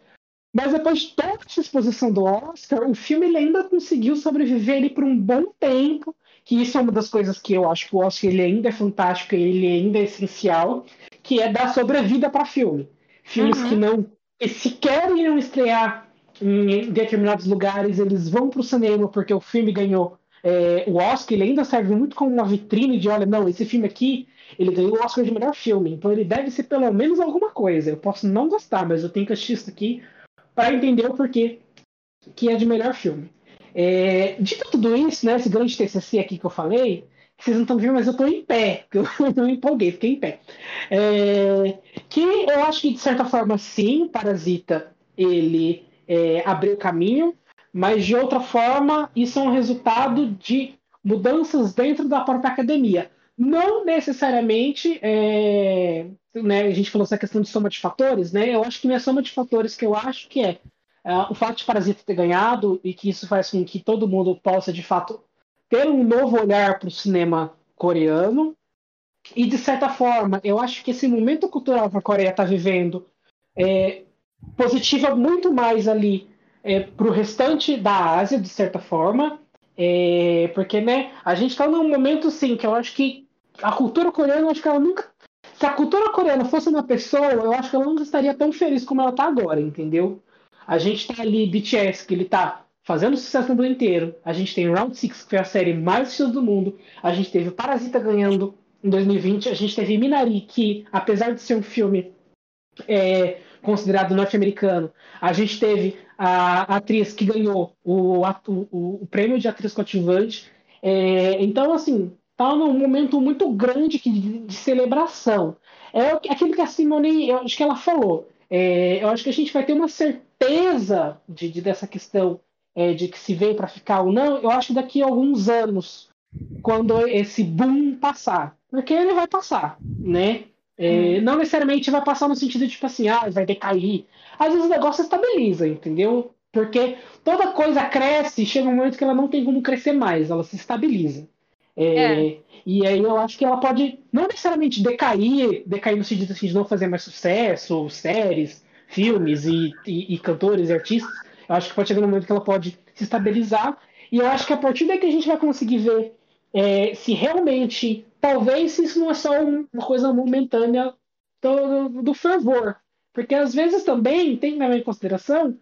Mas depois de toda essa exposição do Oscar, o filme ele ainda conseguiu sobreviver ali por um bom tempo, que isso é uma das coisas que eu acho que o Oscar ele ainda é fantástico, ele ainda é essencial, que é dar sobrevida para filme. Filmes uhum. que não que sequer iriam estrear em determinados lugares, eles vão para o cinema porque o filme ganhou é, o Oscar, ele ainda serve muito como uma vitrine de, olha, não, esse filme aqui, ele ganhou o Oscar de melhor filme, então ele deve ser pelo menos alguma coisa. Eu posso não gostar, mas eu tenho que assistir isso aqui para entender o porquê que é de melhor filme. É, dito tudo isso, né, esse grande TCC aqui que eu falei, vocês não estão vendo, mas eu estou em pé, eu não empolguei, fiquei em pé. É, que eu acho que, de certa forma, sim, Parasita, ele é, abriu caminho, mas, de outra forma, isso é um resultado de mudanças dentro da própria academia. Não necessariamente, é, né, a gente falou essa questão de soma de fatores, né? Eu acho que não é soma de fatores que eu acho que é uh, o fato de Parasita ter ganhado e que isso faz com que todo mundo possa, de fato, ter um novo olhar para o cinema coreano. E, de certa forma, eu acho que esse momento cultural que a Coreia está vivendo é, positiva muito mais ali é, para o restante da Ásia, de certa forma. É, porque, né, a gente está num momento, sim, que eu acho que a cultura coreana, eu acho que ela nunca. Se a cultura coreana fosse uma pessoa, eu acho que ela não estaria tão feliz como ela está agora, entendeu? A gente tá ali, BTS, que ele tá fazendo sucesso no mundo inteiro. A gente tem Round Six, que foi a série mais assistida do mundo. A gente teve Parasita ganhando em 2020. A gente teve Minari, que, apesar de ser um filme é, considerado norte-americano, a gente teve a, atriz que ganhou o, o, o prêmio de atriz coadjuvante. É, então, assim, tá num momento muito grande de, de celebração. É aquilo que a Simone, eu acho que ela falou. É, eu acho que a gente vai ter uma certeza de, de dessa questão é, de que se veio para ficar ou não, eu acho que daqui a alguns anos, quando esse boom passar. Porque ele vai passar, né? É, hum. Não necessariamente vai passar no sentido de, tipo assim, ah, vai decair. Às vezes o negócio estabiliza, entendeu? Porque toda coisa cresce, chega um momento que ela não tem como crescer mais, ela se estabiliza. É, é. E aí eu acho que ela pode não necessariamente decair, decair no sentido assim, de não fazer mais sucesso, séries, filmes e, e, e cantores e artistas. Acho que pode chegar um momento que ela pode se estabilizar. E eu acho que a partir daí que a gente vai conseguir ver é, se realmente, talvez isso não é só uma coisa momentânea do, do fervor. Porque às vezes também tem que levar em consideração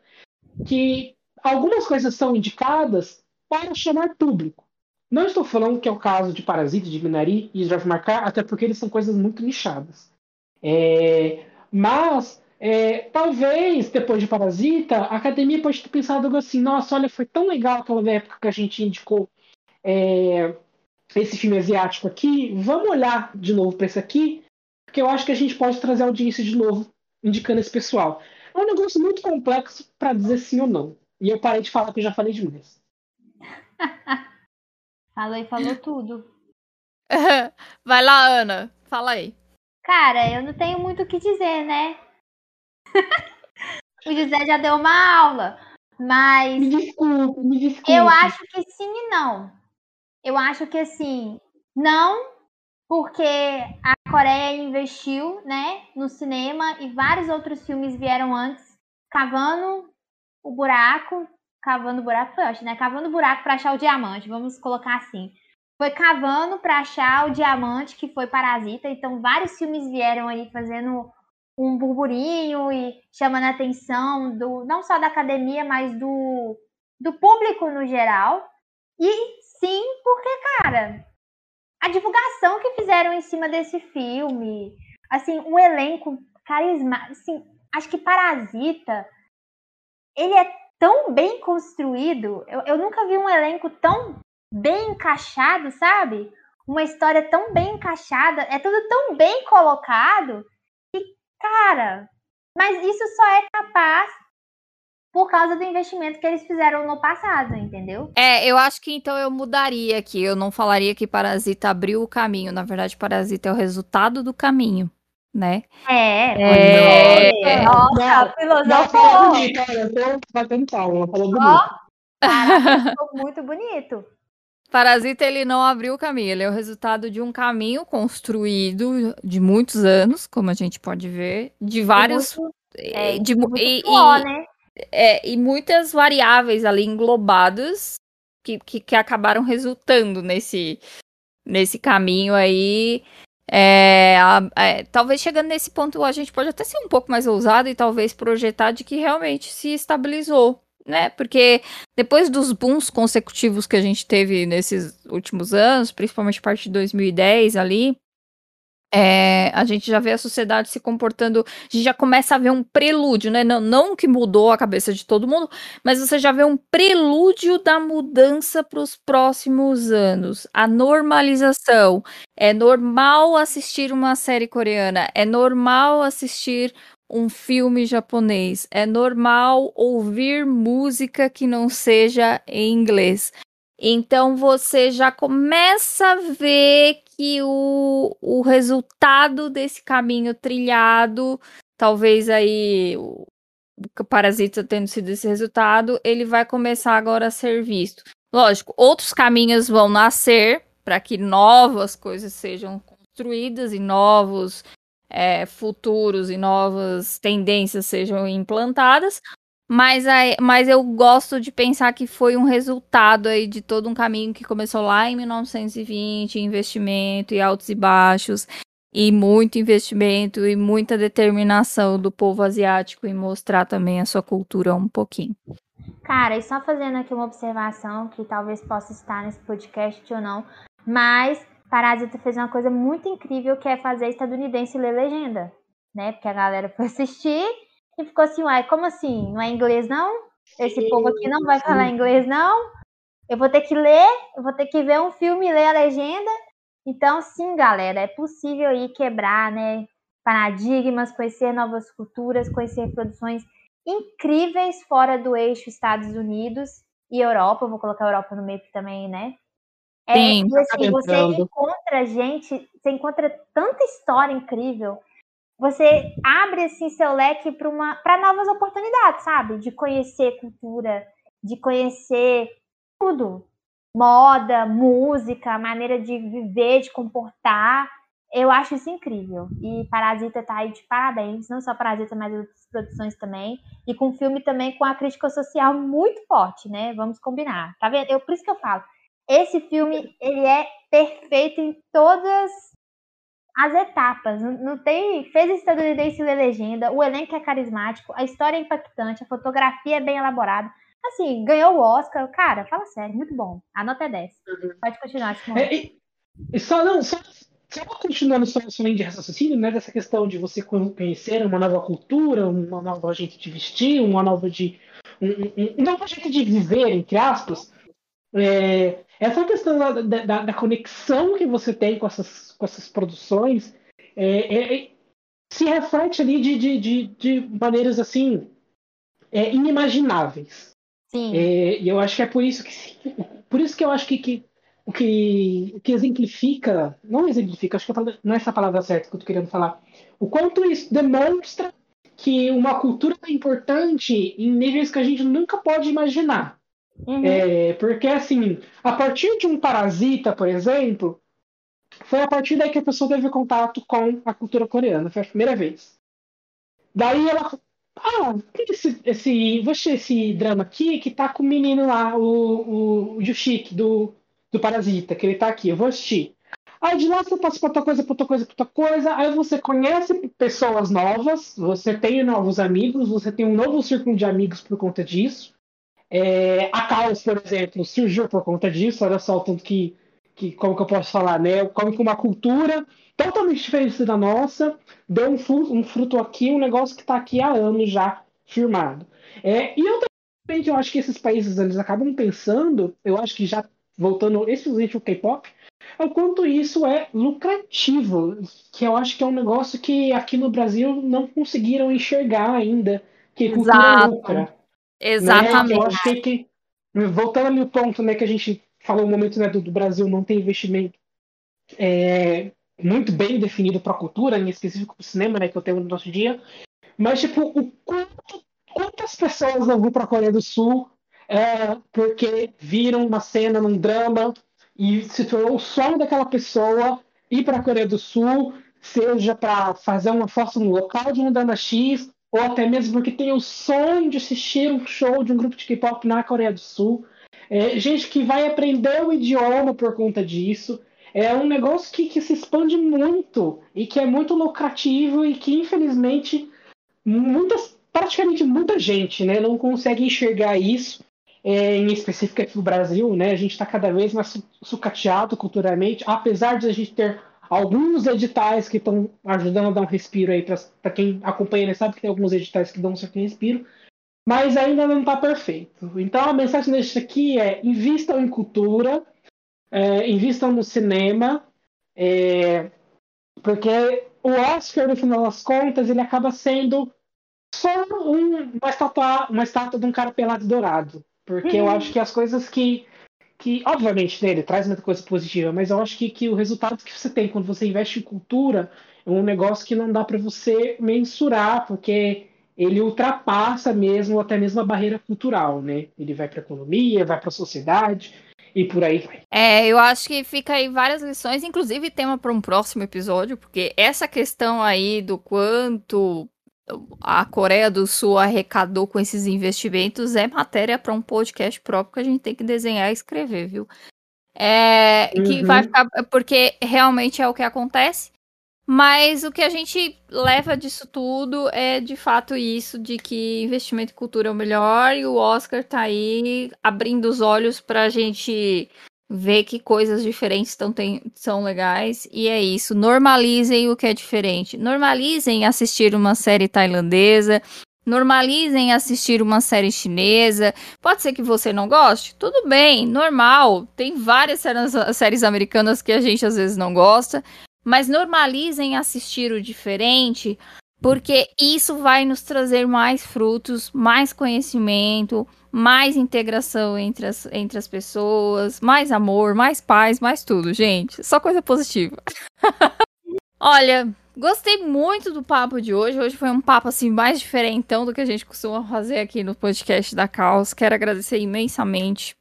que algumas coisas são indicadas para chamar público. Não estou falando que é o caso de Parasita, de Minari e Drive Marcar, até porque eles são coisas muito nichadas. É, mas é, talvez depois de Parasita, a academia pode ter pensado algo assim: nossa, olha, foi tão legal aquela época que a gente indicou é, esse filme asiático aqui, vamos olhar de novo para esse aqui, porque eu acho que a gente pode trazer audiência de novo indicando esse pessoal. É um negócio muito complexo para dizer sim ou não. E eu parei de falar que eu já falei demais. falou e falou tudo. Vai lá, Ana. Fala aí. Cara, eu não tenho muito o que dizer, né? o José já deu uma aula. Mas. Me desculpe, me desculpe. Eu acho que sim e não. Eu acho que assim, não, porque a Coreia investiu, né, no cinema e vários outros filmes vieram antes, cavando o buraco, cavando o buraco foi ótimo, né? Cavando o buraco para achar o diamante, vamos colocar assim. Foi cavando para achar o diamante que foi Parasita, então vários filmes vieram aí fazendo um burburinho e chamando a atenção do não só da academia, mas do, do público no geral. E sim, porque, cara, a divulgação que fizeram em cima desse filme, assim, o elenco carismático, assim, acho que Parasita, ele é tão bem construído, eu, eu nunca vi um elenco tão bem encaixado, sabe? Uma história tão bem encaixada, é tudo tão bem colocado, cara, mas isso só é capaz por causa do investimento que eles fizeram no passado, entendeu? É, eu acho que então eu mudaria aqui. Eu não falaria que Parasita abriu o caminho. Na verdade, Parasita é o resultado do caminho, né? É. é... é. Nossa, filosofia. Falou bonito, eu tô batendo palma, falou bonito. Oh, muito bonito. Parasita ele não abriu o caminho, ele é o resultado de um caminho construído de muitos anos, como a gente pode ver, de vários muito, é, de, muito e, e, né? é, e muitas variáveis ali englobadas que, que, que acabaram resultando nesse, nesse caminho aí. É, é, talvez chegando nesse ponto a gente pode até ser um pouco mais ousado e talvez projetar de que realmente se estabilizou, né? Porque depois dos booms consecutivos que a gente teve nesses últimos anos, principalmente a partir de 2010 ali, é, a gente já vê a sociedade se comportando, a gente já começa a ver um prelúdio, né? Não, não que mudou a cabeça de todo mundo, mas você já vê um prelúdio da mudança para os próximos anos. A normalização. É normal assistir uma série coreana, é normal assistir um filme japonês, é normal ouvir música que não seja em inglês. Então você já começa a ver que o, o resultado desse caminho trilhado, talvez aí o Parasita tendo sido esse resultado, ele vai começar agora a ser visto. Lógico, outros caminhos vão nascer para que novas coisas sejam construídas e novos é, futuros e novas tendências sejam implantadas, mas, aí, mas eu gosto de pensar que foi um resultado aí de todo um caminho que começou lá em 1920, investimento e altos e baixos, e muito investimento e muita determinação do povo asiático em mostrar também a sua cultura um pouquinho. Cara, e só fazendo aqui uma observação que talvez possa estar nesse podcast ou não, mas Parasita fez uma coisa muito incrível que é fazer estadunidense ler legenda, né? Porque a galera foi assistir e ficou assim, uai, como assim? Não é inglês, não? Esse povo aqui não vai falar inglês, não? Eu vou ter que ler, eu vou ter que ver um filme e ler a legenda. Então, sim, galera, é possível aí quebrar, né? Paradigmas, conhecer novas culturas, conhecer produções incríveis fora do eixo Estados Unidos e Europa. Eu vou colocar a Europa no meio também, né? É, Sim, e assim, você encontra gente, você encontra tanta história incrível. Você abre assim seu leque para novas oportunidades, sabe? De conhecer cultura, de conhecer tudo. Moda, música, maneira de viver, de comportar. Eu acho isso incrível. E Parasita tá aí de parabéns, não só Parasita, mas outras produções também. E com filme também com a crítica social muito forte, né? Vamos combinar. Tá vendo? Eu, por isso que eu falo. Esse filme, ele é perfeito em todas as etapas. Não, não tem. Fez estadunidense ler legenda, o elenco é carismático, a história é impactante, a fotografia é bem elaborada. Assim, ganhou o Oscar. Cara, fala sério, muito bom. A nota é 10. Uhum. Pode continuar, Simone. É, e, só não, só só continuando só essa linha de raciocínio, né, dessa questão de você conhecer uma nova cultura, uma nova jeito de vestir, uma nova de um, um, um novo jeito de viver, entre aspas, é, essa questão da, da, da, conexão que você tem com essas, com essas produções é, é, se reflete ali de, de, de, de maneiras assim é, inimagináveis. Sim. É, e eu acho que é por isso que por isso que eu acho que, que o que, que exemplifica, não exemplifica, acho que não é essa palavra certa que eu estou querendo falar, o quanto isso demonstra que uma cultura é importante em níveis que a gente nunca pode imaginar. Uhum. É, porque, assim, a partir de um parasita, por exemplo, foi a partir daí que a pessoa teve contato com a cultura coreana, foi a primeira vez. Daí ela. Ah, esse, esse, vou esse drama aqui que tá com o menino lá, o, o, o do, do Parasita, que ele tá aqui, eu vou assistir. Aí de lá você passa pra outra coisa, pra outra coisa, pra outra coisa, aí você conhece pessoas novas, você tem novos amigos, você tem um novo círculo de amigos por conta disso. É, a Caos, por exemplo, surgiu por conta disso, olha só o tanto que, que, como que eu posso falar, né? Come com uma cultura totalmente diferente da nossa, deu um fruto, um fruto aqui, um negócio que está aqui há anos já firmado. É, e eu também eu acho que esses países eles acabam pensando, eu acho que já voltando exclusivamente ao K-pop, é o quanto isso é lucrativo, que eu acho que é um negócio que aqui no Brasil não conseguiram enxergar ainda, que cultura Exato. lucra. Exatamente. Né? Eu que, voltando ali o ponto né, que a gente falou no momento né, do, do Brasil não tem investimento é, muito bem definido para a cultura, em específico para o cinema, né, que eu tenho no nosso dia, mas tipo, o quanto, quantas pessoas não vão para a Coreia do Sul é, porque viram uma cena num drama e se tornou o sonho daquela pessoa ir para a Coreia do Sul, seja para fazer uma foto no local de um drama X, ou até mesmo porque tem o sonho de assistir um show de um grupo de K-pop na Coreia do Sul. É, gente que vai aprender o idioma por conta disso. É um negócio que, que se expande muito e que é muito lucrativo e que, infelizmente, muitas, praticamente muita gente né, não consegue enxergar isso é, em específico aqui no Brasil, né, a gente está cada vez mais sucateado culturalmente, apesar de a gente ter alguns editais que estão ajudando a dar um respiro aí para quem acompanha, né, sabe que tem alguns editais que dão um certo respiro, mas ainda não está perfeito. Então a mensagem deste aqui é invistam em cultura, é, invistam no cinema, é, porque o Oscar, no final das contas, ele acaba sendo só um, uma, estátua, uma estátua de um cara pelado dourado. Porque uhum. eu acho que as coisas que. Que obviamente, né, ele traz muita coisa positiva, mas eu acho que, que o resultado que você tem quando você investe em cultura é um negócio que não dá para você mensurar, porque ele ultrapassa mesmo até mesmo a barreira cultural, né? Ele vai para a economia, vai para a sociedade e por aí vai. É, eu acho que fica aí várias lições, inclusive tema para um próximo episódio, porque essa questão aí do quanto a Coreia do Sul arrecadou com esses investimentos é matéria para um podcast próprio que a gente tem que desenhar e escrever, viu? É, uhum. que vai ficar, porque realmente é o que acontece. Mas o que a gente leva disso tudo é de fato isso de que investimento em cultura é o melhor e o Oscar tá aí abrindo os olhos para a gente ver que coisas diferentes tão, tem, são legais. E é isso. Normalizem o que é diferente. Normalizem assistir uma série tailandesa. Normalizem assistir uma série chinesa. Pode ser que você não goste? Tudo bem, normal. Tem várias séries, séries americanas que a gente às vezes não gosta. Mas normalizem assistir o diferente. porque isso vai nos trazer mais frutos, mais conhecimento, mais integração entre as, entre as pessoas, mais amor, mais paz, mais tudo, gente. Só coisa positiva. Olha, gostei muito do papo de hoje. Hoje foi um papo assim mais diferentão do que a gente costuma fazer aqui no podcast da Caos. Quero agradecer imensamente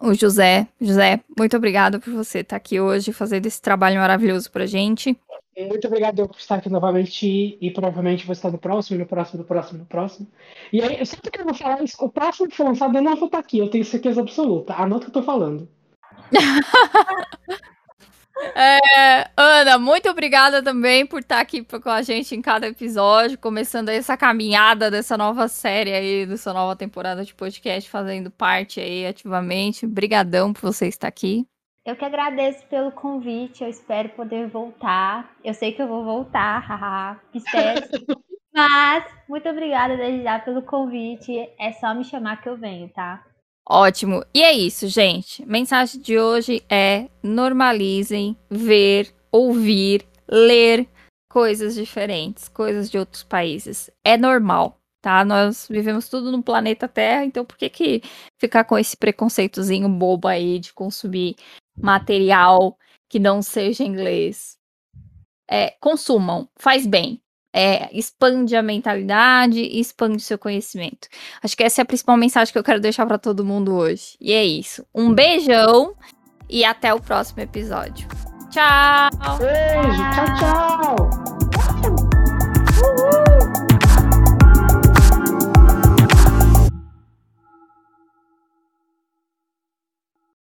o José. José, muito obrigado por você estar aqui hoje fazendo esse trabalho maravilhoso pra gente. Muito obrigado por estar aqui novamente e provavelmente vou estar no próximo, no próximo, no próximo, no próximo. E aí, sempre que eu vou falar isso, o próximo que for lançado eu não vou estar aqui, eu tenho certeza absoluta. Anota o que eu tô falando. É, Ana, muito obrigada também por estar aqui com a gente em cada episódio, começando essa caminhada dessa nova série aí, dessa nova temporada de podcast, fazendo parte aí ativamente. Brigadão por você estar aqui. Eu que agradeço pelo convite, eu espero poder voltar. Eu sei que eu vou voltar, haha, espero. Mas, muito obrigada desde já pelo convite. É só me chamar que eu venho, tá? Ótimo. E é isso, gente. Mensagem de hoje é: normalizem ver, ouvir, ler coisas diferentes, coisas de outros países. É normal, tá? Nós vivemos tudo no planeta Terra, então por que que ficar com esse preconceitozinho bobo aí de consumir material que não seja inglês. É, consumam, faz bem. É, expande a mentalidade expande seu conhecimento. Acho que essa é a principal mensagem que eu quero deixar para todo mundo hoje. E é isso. Um beijão e até o próximo episódio. Tchau! Beijo, tchau, tchau!